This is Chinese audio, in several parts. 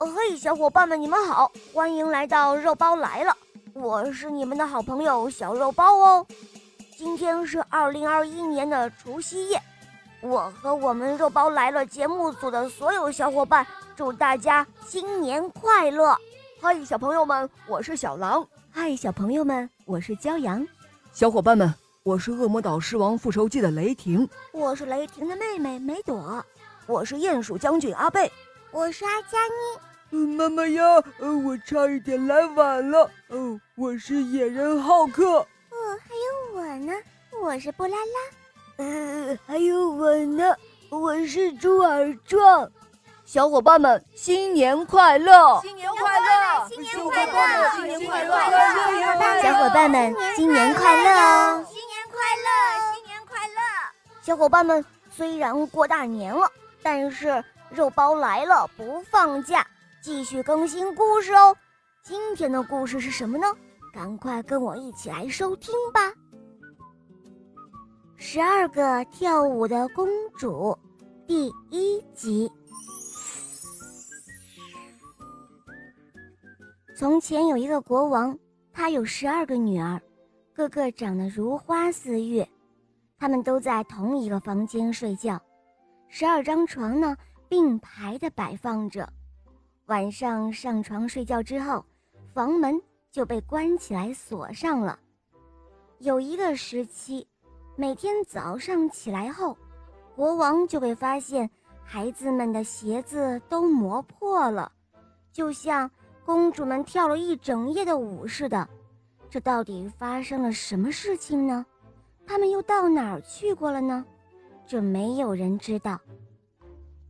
嘿，小伙伴们，你们好，欢迎来到肉包来了，我是你们的好朋友小肉包哦。今天是二零二一年的除夕夜，我和我们肉包来了节目组的所有小伙伴，祝大家新年快乐！嗨，小朋友们，我是小狼。嗨，小朋友们，我是骄阳。小伙伴们，我是恶魔岛狮王复仇记的雷霆。我是雷霆的妹妹梅朵。我是鼹鼠将军阿贝。我是阿佳妮。嗯，妈妈呀，呃，我差一点来晚了。哦，我是野人浩克。哦，还有我呢，我是布拉拉。呃，还有我呢，我是猪耳壮。小伙伴们，新年快乐！新年快乐！新年快乐！新年快乐！小伙伴们，新年快乐哦！新年快乐！新年快乐！小伙伴们，虽然过大年了，但是肉包来了不放假，继续更新故事哦。今天的故事是什么呢？赶快跟我一起来收听吧！十二个跳舞的公主，第一集。从前有一个国王，他有十二个女儿，个个长得如花似玉，她们都在同一个房间睡觉，十二张床呢并排的摆放着。晚上上床睡觉之后，房门就被关起来锁上了。有一个时期，每天早上起来后，国王就会发现孩子们的鞋子都磨破了，就像。公主们跳了一整夜的舞似的，这到底发生了什么事情呢？他们又到哪儿去过了呢？这没有人知道。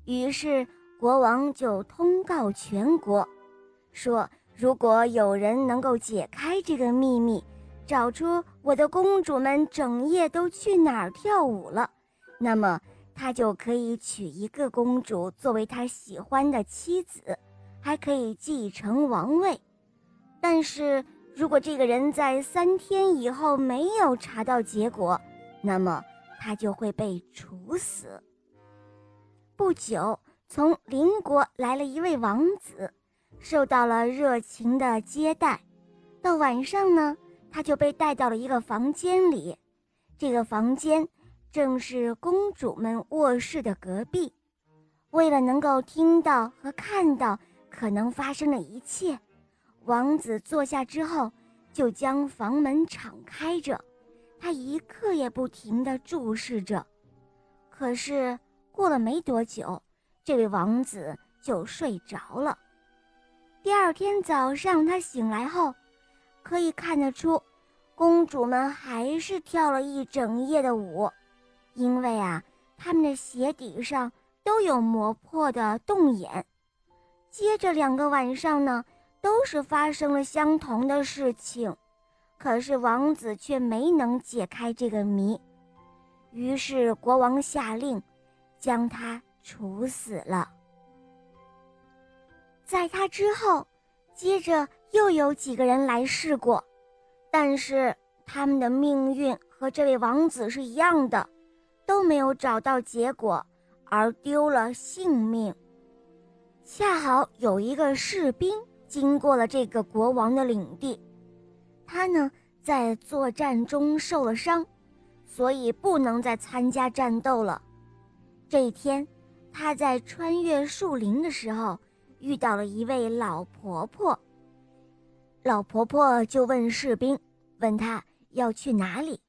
于是国王就通告全国，说如果有人能够解开这个秘密，找出我的公主们整夜都去哪儿跳舞了，那么他就可以娶一个公主作为他喜欢的妻子。还可以继承王位，但是如果这个人在三天以后没有查到结果，那么他就会被处死。不久，从邻国来了一位王子，受到了热情的接待。到晚上呢，他就被带到了一个房间里，这个房间正是公主们卧室的隔壁。为了能够听到和看到。可能发生的一切，王子坐下之后，就将房门敞开着，他一刻也不停地注视着。可是过了没多久，这位王子就睡着了。第二天早上，他醒来后，可以看得出，公主们还是跳了一整夜的舞，因为啊，他们的鞋底上都有磨破的洞眼。接着两个晚上呢，都是发生了相同的事情，可是王子却没能解开这个谜，于是国王下令，将他处死了。在他之后，接着又有几个人来试过，但是他们的命运和这位王子是一样的，都没有找到结果，而丢了性命。恰好有一个士兵经过了这个国王的领地，他呢在作战中受了伤，所以不能再参加战斗了。这一天，他在穿越树林的时候遇到了一位老婆婆。老婆婆就问士兵，问他要去哪里。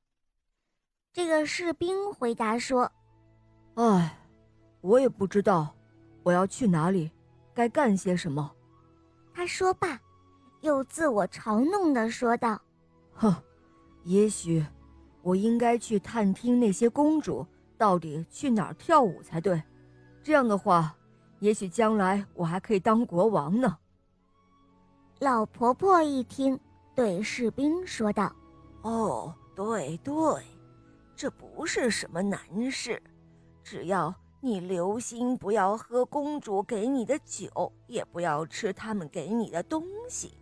这个士兵回答说：“哎，我也不知道，我要去哪里。”该干些什么？他说罢，又自我嘲弄的说道：“哼，也许我应该去探听那些公主到底去哪儿跳舞才对。这样的话，也许将来我还可以当国王呢。”老婆婆一听，对士兵说道：“哦，对对，这不是什么难事，只要……”你留心，不要喝公主给你的酒，也不要吃他们给你的东西，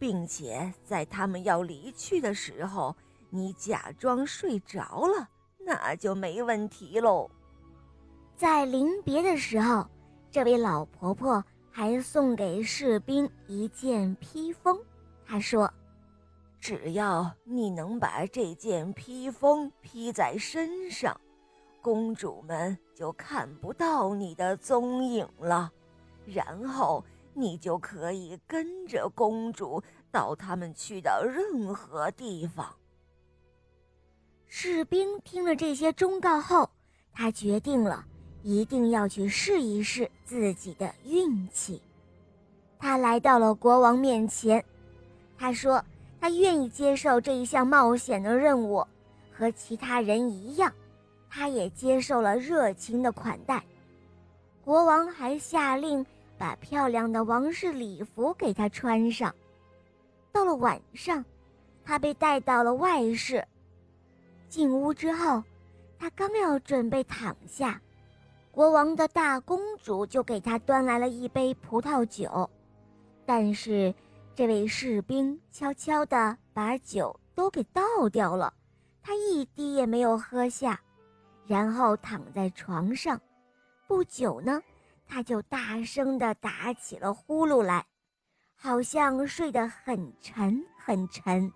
并且在他们要离去的时候，你假装睡着了，那就没问题喽。在临别的时候，这位老婆婆还送给士兵一件披风。她说：“只要你能把这件披风披在身上，公主们就看不到你的踪影了。然后你就可以跟着公主到他们去的任何地方。”士兵听了这些忠告后，他决定了，一定要去试一试自己的运气。他来到了国王面前，他说：“他愿意接受这一项冒险的任务，和其他人一样，他也接受了热情的款待。”国王还下令把漂亮的王室礼服给他穿上。到了晚上，他被带到了外室。进屋之后，他刚要准备躺下，国王的大公主就给他端来了一杯葡萄酒，但是这位士兵悄悄地把酒都给倒掉了，他一滴也没有喝下，然后躺在床上，不久呢，他就大声地打起了呼噜来，好像睡得很沉很沉。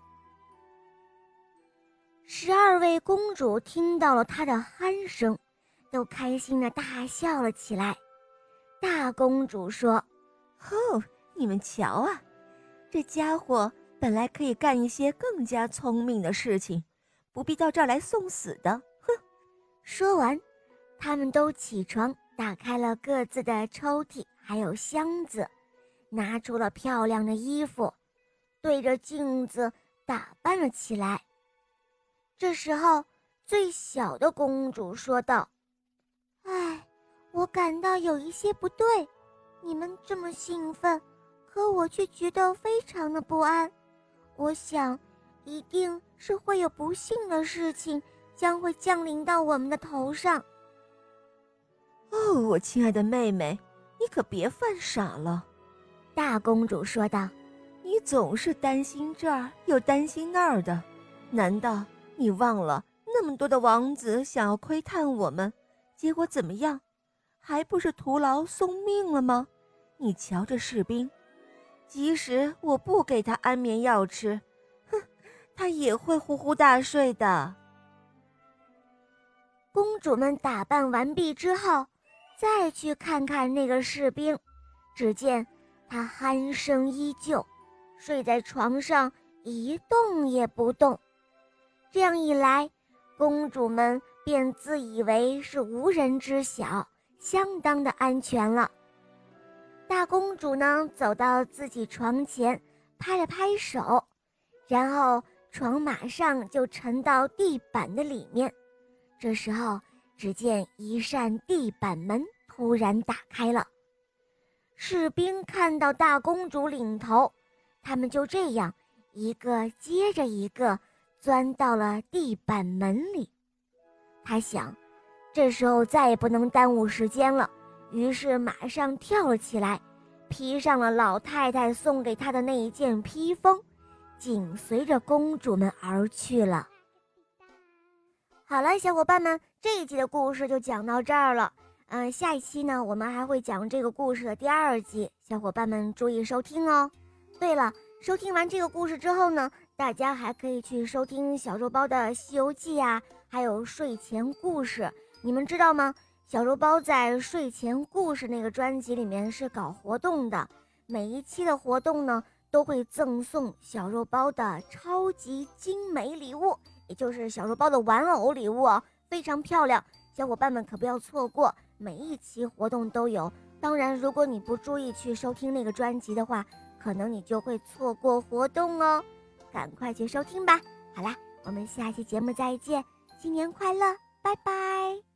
十二位公主听到了他的鼾声，都开心的大笑了起来。大公主说：“哦，你们瞧啊，这家伙本来可以干一些更加聪明的事情，不必到这儿来送死的。”哼！说完，他们都起床，打开了各自的抽屉还有箱子，拿出了漂亮的衣服，对着镜子打扮了起来。这时候，最小的公主说道：“哎，我感到有一些不对。你们这么兴奋，可我却觉得非常的不安。我想，一定是会有不幸的事情将会降临到我们的头上。”哦，我亲爱的妹妹，你可别犯傻了。”大公主说道，“你总是担心这儿又担心那儿的，难道？”你忘了那么多的王子想要窥探我们，结果怎么样？还不是徒劳送命了吗？你瞧这士兵，即使我不给他安眠药吃，哼，他也会呼呼大睡的。公主们打扮完毕之后，再去看看那个士兵，只见他鼾声依旧，睡在床上一动也不动。这样一来，公主们便自以为是无人知晓，相当的安全了。大公主呢，走到自己床前，拍了拍手，然后床马上就沉到地板的里面。这时候，只见一扇地板门突然打开了，士兵看到大公主领头，他们就这样一个接着一个。钻到了地板门里，他想，这时候再也不能耽误时间了，于是马上跳了起来，披上了老太太送给他的那一件披风，紧随着公主们而去了。好了，小伙伴们，这一集的故事就讲到这儿了。嗯，下一期呢，我们还会讲这个故事的第二集，小伙伴们注意收听哦。对了，收听完这个故事之后呢？大家还可以去收听小肉包的《西游记》呀，还有睡前故事。你们知道吗？小肉包在睡前故事那个专辑里面是搞活动的，每一期的活动呢都会赠送小肉包的超级精美礼物，也就是小肉包的玩偶礼物哦，非常漂亮。小伙伴们可不要错过，每一期活动都有。当然，如果你不注意去收听那个专辑的话，可能你就会错过活动哦。赶快去收听吧！好啦，我们下期节目再见，新年快乐，拜拜。